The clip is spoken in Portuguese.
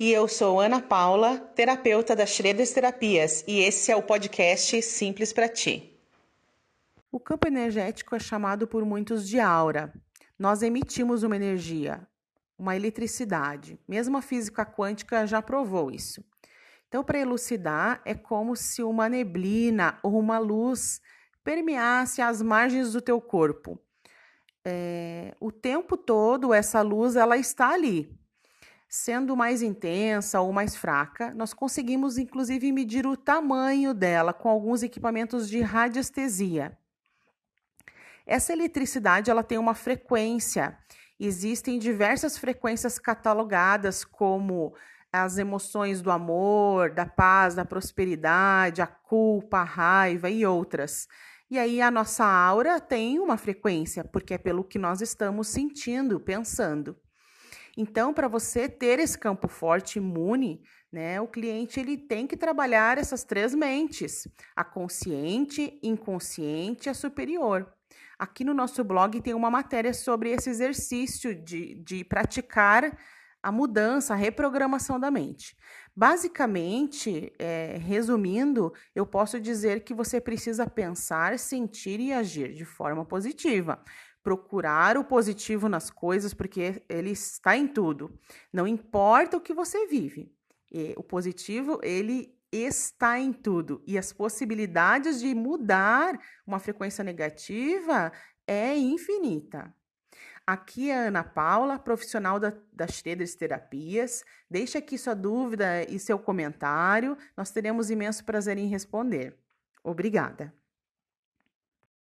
E eu sou Ana Paula, terapeuta da Schroeder Terapias, e esse é o podcast Simples para Ti. O campo energético é chamado por muitos de aura. Nós emitimos uma energia, uma eletricidade. Mesmo a física quântica já provou isso. Então, para elucidar, é como se uma neblina ou uma luz permeasse as margens do teu corpo. É, o tempo todo, essa luz ela está ali. Sendo mais intensa ou mais fraca, nós conseguimos inclusive medir o tamanho dela com alguns equipamentos de radiestesia. Essa eletricidade ela tem uma frequência. Existem diversas frequências catalogadas como as emoções do amor, da paz, da prosperidade, a culpa, a raiva e outras. E aí a nossa aura tem uma frequência, porque é pelo que nós estamos sentindo, pensando. Então, para você ter esse campo forte imune, né, o cliente ele tem que trabalhar essas três mentes: a consciente, inconsciente e a superior. Aqui no nosso blog tem uma matéria sobre esse exercício de, de praticar a mudança, a reprogramação da mente. Basicamente, é, resumindo, eu posso dizer que você precisa pensar, sentir e agir de forma positiva. Procurar o positivo nas coisas, porque ele está em tudo. Não importa o que você vive. O positivo, ele está em tudo. E as possibilidades de mudar uma frequência negativa é infinita. Aqui é a Ana Paula, profissional da, das Terapias. Deixe aqui sua dúvida e seu comentário. Nós teremos imenso prazer em responder. Obrigada.